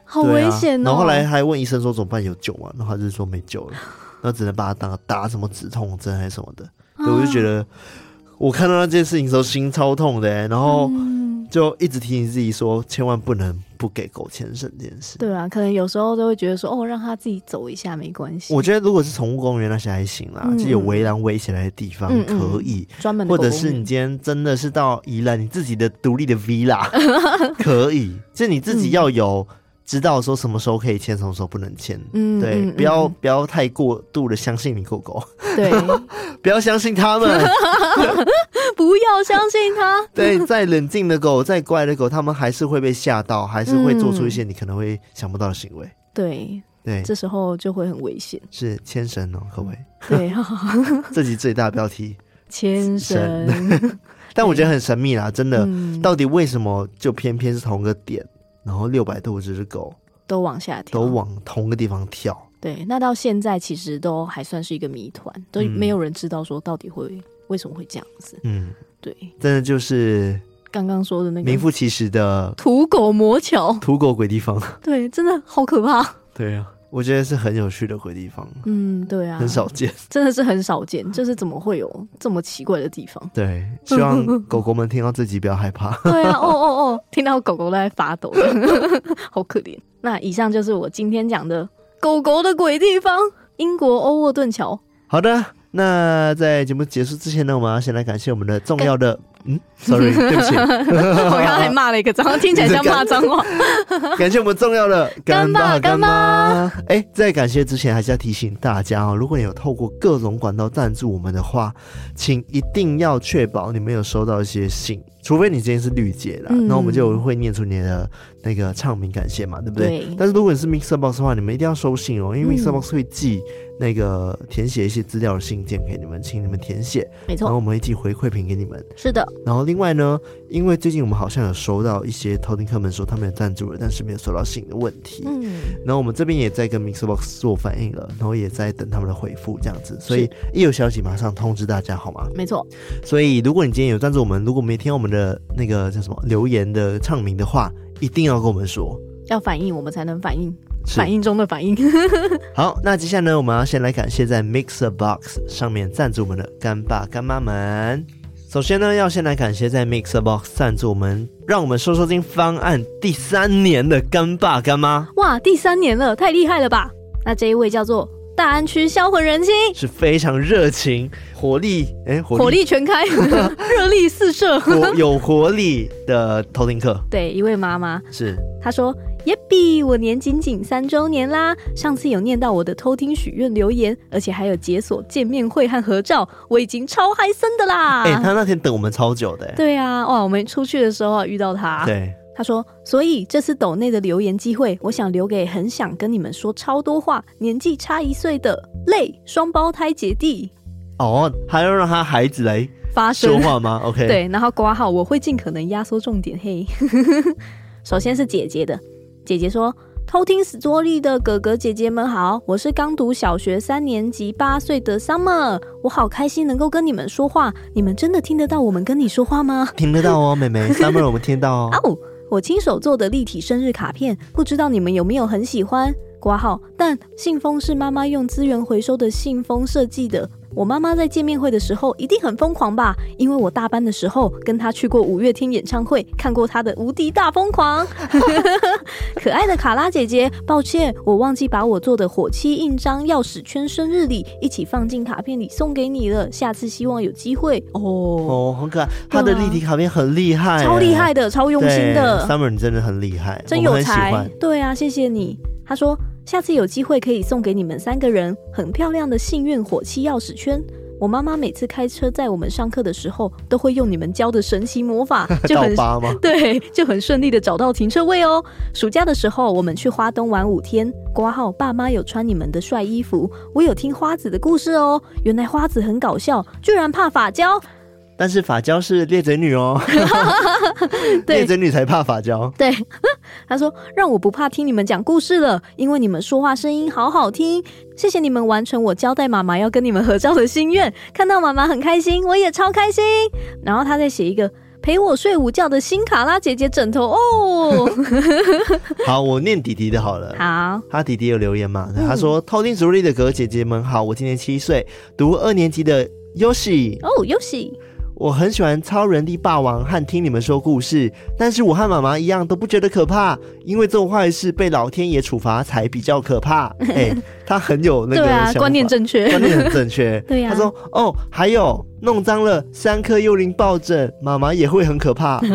好危险哦！然后后来还问医生说怎么办？有救吗？然后他就是说没救了，那只能把它打打什么止痛针还是什么的。所以我就觉得，我看到那件事情的时候心超痛的，然后就一直提醒自己说，千万不能不给狗牵绳这件事。对啊，可能有时候都会觉得说，哦，让它自己走一下没关系。我觉得如果是宠物公园那些还行啦，就有围栏围起来的地方可以，专门或者是你今天真的是到宜兰你自己的独立的 villa <laughs> 可以，就你自己要有。知道说什么时候可以牵，什么时候不能牵。嗯，对，嗯、不要不要太过度的相信你狗狗。对，<laughs> 不要相信他们，<laughs> 不要相信他。<laughs> 对，再冷静的狗，再乖的狗，他们还是会被吓到，还是会做出一些你可能会想不到的行为。对对，这时候就会很危险。是牵绳哦，各位。对，这集最大标题牵绳。但我觉得很神秘啦，真的，嗯、到底为什么就偏偏是同个点？然后六百多只狗都往下跳，都往同个地方跳。对，那到现在其实都还算是一个谜团，都没有人知道说到底会、嗯、为什么会这样子。嗯，对，真的就是刚刚说的那个名副其实的土狗魔桥、土狗鬼地方。对，真的好可怕。对啊，我觉得是很有趣的鬼地方。嗯，对啊，很少见，<laughs> 真的是很少见。就是怎么会有这么奇怪的地方？对，希望 <laughs> 狗狗们听到这集不要害怕。<laughs> 对啊，哦哦哦，听到狗狗都在发抖，好可怜。那以上就是我今天讲的狗狗的鬼地方——英国欧沃顿桥。好的，那在节目结束之前呢，我们要先来感谢我们的重要的。嗯，sorry，<laughs> 对不起，我刚才骂了一个脏话，听起来像骂脏话。<laughs> 感谢我们重要的干爸干妈。哎、欸，在感谢之前，还是要提醒大家哦，如果你有透过各种管道赞助我们的话，请一定要确保你没有收到一些信。除非你今天是绿姐啦，那、嗯、我们就会念出你的那个唱名感谢嘛，对不对？对，但是如果你是 Mixer Box 的话，你们一定要收信哦，因为 Mixer Box 会寄那个填写一些资料的信件给你们，请你们填写。没错，然后我们一起回馈品给你们。是的。然后另外呢，因为最近我们好像有收到一些偷听客们说他们有赞助了，但是没有收到信的问题。嗯。然后我们这边也在跟 Mixer Box 做反应了，然后也在等他们的回复，这样子。所以一有消息马上通知大家，好吗？没错。所以如果你今天有赞助我们，如果没听我们的那个。叫什么留言的唱名的话，一定要跟我们说，要反应我们才能反应，反应中的反应。<laughs> 好，那接下来呢，我们要先来感谢在 Mixer Box 上面赞助我们的干爸干妈们。首先呢，要先来感谢在 Mixer Box 赞助我们，让我们说说金方案第三年的干爸干妈。哇，第三年了，太厉害了吧？那这一位叫做。大安区销魂人心是非常热情、活力，哎、欸，火力全开，<laughs> 热力四射，有活力的偷听客。对，一位妈妈是，她说：“耶比，我年仅仅三周年啦！上次有念到我的偷听许愿留言，而且还有解锁见面会和合照，我已经超嗨森的啦！”哎、欸，他那天等我们超久的。对啊，哇，我们出去的时候啊遇到他。对。他说：“所以这次斗内的留言机会，我想留给很想跟你们说超多话、年纪差一岁的类双胞胎姐弟。哦，还要让他孩子来发说话吗？OK，对，然后挂号我会尽可能压缩重点。嘿，<laughs> 首先是姐姐的，姐姐说：偷听 Story 的哥哥姐姐们好，我是刚读小学三年级八岁的 Summer，我好开心能够跟你们说话。你们真的听得到我们跟你说话吗？听得到哦，妹妹 <laughs> Summer，我们听到哦。我亲手做的立体生日卡片，不知道你们有没有很喜欢？挂号，但信封是妈妈用资源回收的信封设计的。我妈妈在见面会的时候一定很疯狂吧？因为我大班的时候跟她去过五月天演唱会，看过她的无敌大疯狂。<laughs> 可爱的卡拉姐姐，抱歉，我忘记把我做的火漆印章、钥匙圈、生日礼一起放进卡片里送给你了。下次希望有机会哦。哦，很可爱，她的立体卡片很厉害，超厉害的，超用心的。Summer，你真的很厉害，真有才。对啊，谢谢你。他说。下次有机会可以送给你们三个人很漂亮的幸运火漆钥匙圈。我妈妈每次开车载我们上课的时候，都会用你们教的神奇魔法，<laughs> 就很 <laughs> 对，就很顺利的找到停车位哦。暑假的时候，我们去花东玩五天，挂号爸妈有穿你们的帅衣服，我有听花子的故事哦。原来花子很搞笑，居然怕发胶。但是法娇是猎贼女哦，<laughs> 猎贼女才怕法娇。对，<laughs> 他说让我不怕听你们讲故事了，因为你们说话声音好好听。谢谢你们完成我交代妈妈要跟你们合照的心愿，看到妈妈很开心，我也超开心。然后他再写一个陪我睡午觉的新卡拉姐姐枕头哦。<laughs> 好，我念弟弟的好了。好，他弟弟有留言嘛？他说、嗯、偷听主力的哥哥姐姐们好，我今年七岁，读二年级的 Yoshi 哦，Yoshi。我很喜欢超人力霸王和听你们说故事，但是我和妈妈一样都不觉得可怕，因为做坏事被老天爷处罚才比较可怕。<laughs> 哎、欸，他很有那个观念正确，观念很正确。<laughs> 对呀、啊，他说哦，还有弄脏了三颗幽灵抱枕，妈妈也会很可怕。<laughs>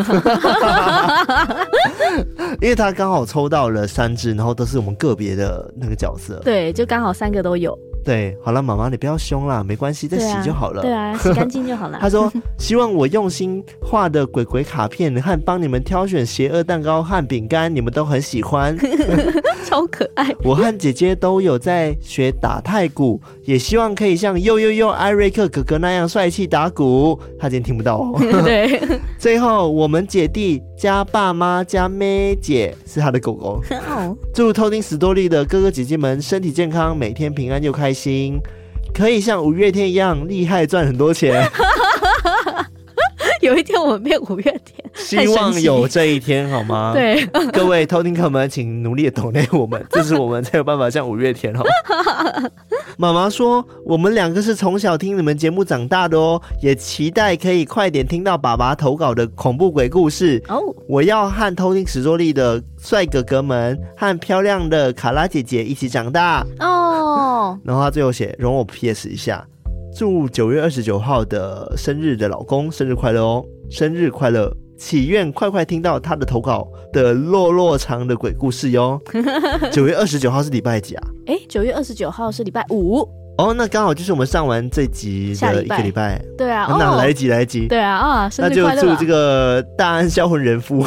因为他刚好抽到了三只，然后都是我们个别的那个角色。对，就刚好三个都有。对，好了，妈妈你不要凶啦，没关系，再洗就好了。对啊，对啊，洗干净就好了。<laughs> 他说希望我用心画的鬼鬼卡片和帮你们挑选邪恶蛋糕和饼干，你们都很喜欢，<laughs> 超可爱。我和姐姐都有在学打太鼓，也希望可以像又又又艾瑞克哥哥那样帅气打鼓。他今天听不到哦。<laughs> 对，最后我们姐弟加爸妈加妹姐是他的狗狗。<laughs> 祝偷听史多利的哥哥姐姐们身体健康，每天平安又开心，可以像五月天一样厉害，赚很多钱。<laughs> 有一天我们变五月天，希望有这一天好吗？对，各位偷听客们，请努力的抖内我们，<laughs> 这是我们才有办法像五月天哦。<laughs> 妈妈说，我们两个是从小听你们节目长大的哦，也期待可以快点听到爸爸投稿的恐怖鬼故事哦。我要和偷听史多利的帅哥哥们和漂亮的卡拉姐姐一起长大哦。然后他最后写，容我 PS 一下。祝九月二十九号的生日的老公生日快乐哦！生日快乐！祈愿快快听到他的投稿的落落长的鬼故事哟。<laughs> 九月二十九号是礼拜几啊？哎，九月二十九号是礼拜五。哦，那刚好就是我们上完这集的一个礼拜，对啊，那来得及来得及，对啊啊，那就祝这个大安销魂人夫，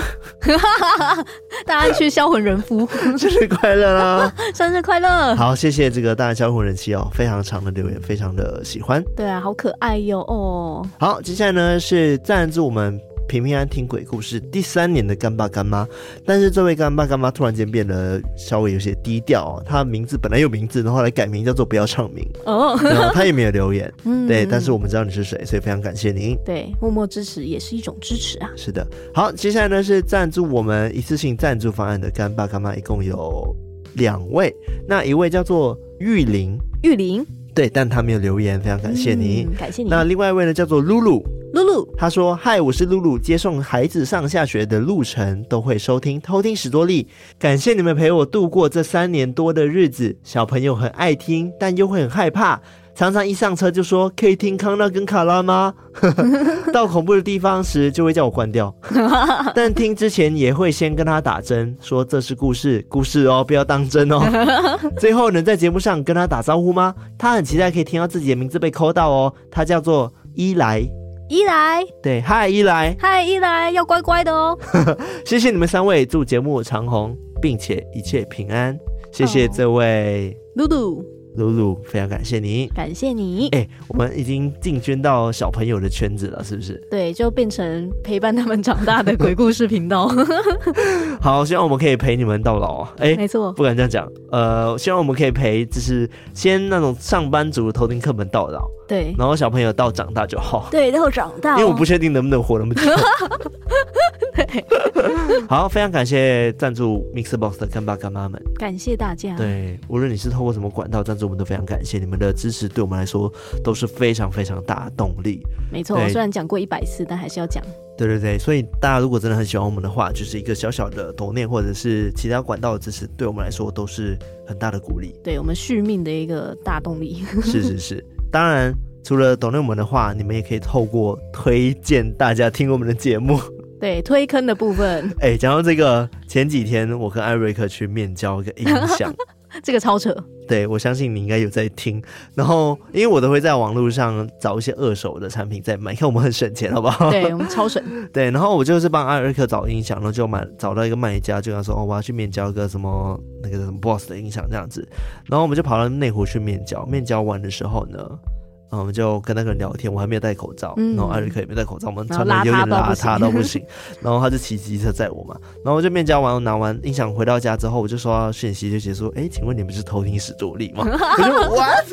<laughs> 大安区销魂人夫 <laughs> 生日快乐啦！<laughs> 生日快乐！好，谢谢这个大安销魂人妻哦，非常长的留言，非常的喜欢，对啊，好可爱哟哦。好，接下来呢是赞助我们。平平安听鬼故事第三年的干爸干妈，但是这位干爸干妈突然间变得稍微有些低调哦。他名字本来有名字，然后来改名叫做不要唱名哦。然后他也没有留言，嗯，对。但是我们知道你是谁，所以非常感谢您。对，默默支持也是一种支持啊。是的，好，接下来呢是赞助我们一次性赞助方案的干爸干妈，一共有两位。那一位叫做玉玲，玉玲，对，但他没有留言，非常感谢你，嗯，感谢你。那另外一位呢叫做露露。露露，他说：“嗨，我是露露，接送孩子上下学的路程都会收听偷听史多利，感谢你们陪我度过这三年多的日子。小朋友很爱听，但又会很害怕，常常一上车就说可以听康纳跟卡拉吗？<laughs> 到恐怖的地方时就会叫我关掉，<laughs> 但听之前也会先跟他打针，说这是故事，故事哦，不要当真哦。<laughs> 最后能在节目上跟他打招呼吗？他很期待可以听到自己的名字被 call 到哦。他叫做伊莱。”伊莱，对，嗨，伊莱，嗨，伊莱，要乖乖的哦。谢谢你们三位，祝节目长红，并且一切平安。谢谢这位露露，露露，非常感谢你，感谢你。哎、欸，我们已经进军到小朋友的圈子了，是不是？对，就变成陪伴他们长大的鬼故事频道。<laughs> 好，希望我们可以陪你们到老啊！哎、欸，没错，不敢这样讲。呃，希望我们可以陪，就是先那种上班族偷听课本到老。对，然后小朋友到长大就好。对，到长大，因为我不确定能不能活那么久。<laughs> 对，好，非常感谢赞助 MixerBox 的干爸干妈们，感谢大家。对，无论你是透过什么管道赞助，我们都非常感谢你们的支持，对我们来说都是非常非常大的动力。没错，虽然讲过一百次，但还是要讲。对对对，所以大家如果真的很喜欢我们的话，就是一个小小的抖念或者是其他管道的支持，对我们来说都是很大的鼓励，对我们续命的一个大动力。<laughs> 是是是。当然，除了抖念我们的话，你们也可以透过推荐大家听我们的节目。<laughs> 对，推坑的部分。哎、欸，讲到这个，前几天我跟艾瑞克去面交一个音响，<laughs> 这个超扯。对，我相信你应该有在听。然后，因为我都会在网络上找一些二手的产品在买，看我们很省钱，好不好？对，我们超省。<laughs> 对，然后我就是帮艾瑞克找音响，然后就买找到一个卖家，就跟他说：“哦，我要去面交一个什么那个什么 Boss 的音响这样子。”然后我们就跑到内湖去面交。面交完的时候呢，然后我们就跟那个人聊天，我还没有戴口罩，嗯、然后艾瑞克也没戴口罩，我们穿的有点邋遢到不 <laughs> 行。然后他就骑机车载我嘛，然后我就面交完，我拿完音响回到家之后，我就收到讯息，就写说：“哎，请问你们是偷听史多利吗？” <laughs> 我就 What？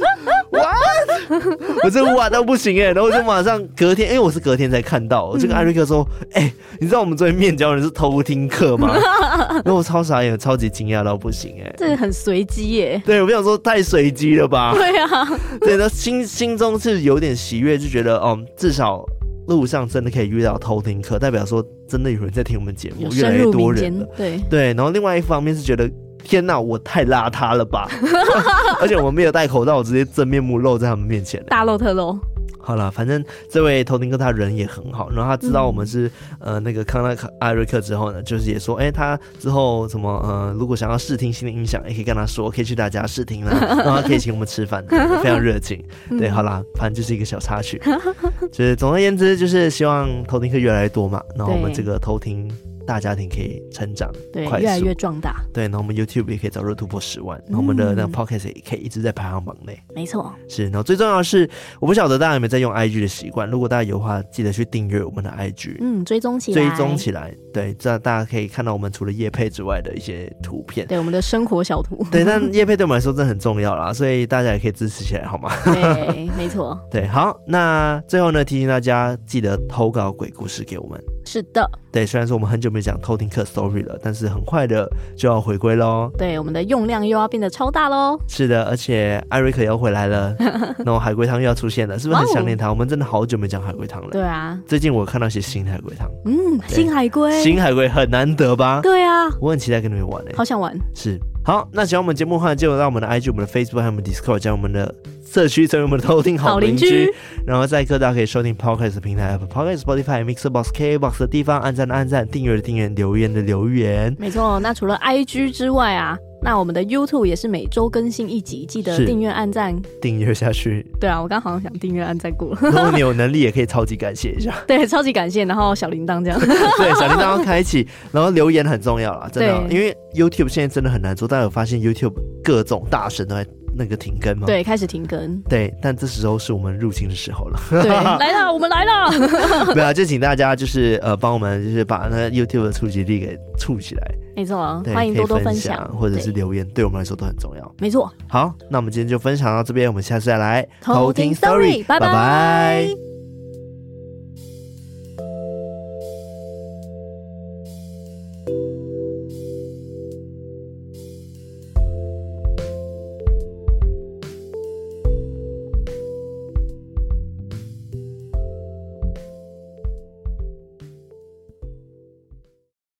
<laughs> 我这哇到不行哎！然后我就马上隔天，因为我是隔天才看到，我就跟艾瑞克说：“哎、嗯，你知道我们昨天面交人是偷听课吗？” <laughs> 然后我超傻眼，超级惊讶到不行哎！这个很随机耶。对，我不想说太随机了吧？<laughs> 对啊，对，他心心中。是有点喜悦，就觉得哦，至少路上真的可以遇到偷听课，代表说真的有人在听我们节目，越来越多人了。对对，然后另外一方面是觉得，天哪，我太邋遢了吧！<laughs> 而且我们没有戴口罩，我直接真面目露在他们面前，大露特露。好了，反正这位偷听哥他人也很好，然后他知道我们是、嗯、呃那个康纳艾瑞克之后呢，就是也说，哎、欸，他之后什么呃，如果想要试听新的音响，也可以跟他说，可以去大家试听啦，<laughs> 然后他可以请我们吃饭，非常热情。对，好啦，反正就是一个小插曲，<laughs> 就是总而言之，就是希望偷听客越来越多嘛，然后我们这个偷听大家庭可以成长，对，越来越壮大。对，然后我们 YouTube 也可以早日突破十万，然后我们的那个 Podcast 也可以一直在排行榜内。没错，是。然后最重要的是，我不晓得大家有没有在用 IG 的习惯，如果大家有的话，记得去订阅我们的 IG，嗯，追踪起来，追踪起来。对，这样大家可以看到我们除了业配之外的一些图片，对，我们的生活小图。对，但业配对我们来说真的很重要啦，<laughs> 所以大家也可以支持起来，好吗？对，没错。<laughs> 对，好，那最后呢，提醒大家记得投稿鬼故事给我们。是的，对，虽然说我们很久没讲偷听课 story 了，但是很快的就要回归喽。对，我们的用量又要变得超大喽。是的，而且艾瑞克要回来了，<laughs> 然后海龟汤又要出现了，是不是很想念他？哦、我们真的好久没讲海龟汤了。对啊，最近我看到一些新海龟汤，嗯，新海龟，新海龟很难得吧？对啊，我很期待跟你们玩诶、欸，好想玩。是，好，那喜欢我们节目的话，就让我们的 IG、我们的 Facebook 还有我们 Discord 加我们的。社区成为我们的偷听好邻居，然后在各大可以收听 Podcast 平台，Podcast、Spotify、Mixbox、KBox 的地方按赞的按赞，订阅的订阅，留言的留言。没错，那除了 IG 之外啊，那我们的 YouTube 也是每周更新一集，记得订阅按赞，订阅下去。对啊，我刚好像想订阅按赞过了。<laughs> 如果你有能力，也可以超级感谢一下。<laughs> 对，超级感谢，然后小铃铛这样。<laughs> 对，小铃铛要开启，然后留言很重要啦，真的，因为 YouTube 现在真的很难做。大家有发现 YouTube 各种大神都在。那个停更吗？对，开始停更。对，但这时候是我们入侵的时候了。对，<laughs> 来了，我们来了。<laughs> 对啊，就请大家就是呃，帮我们就是把那 YouTube 的触及力给触起来。没错，欢迎多多分享或者是留言，对我们来说都很重要。没错。好，那我们今天就分享到这边，我们下次再来偷听 story，拜拜。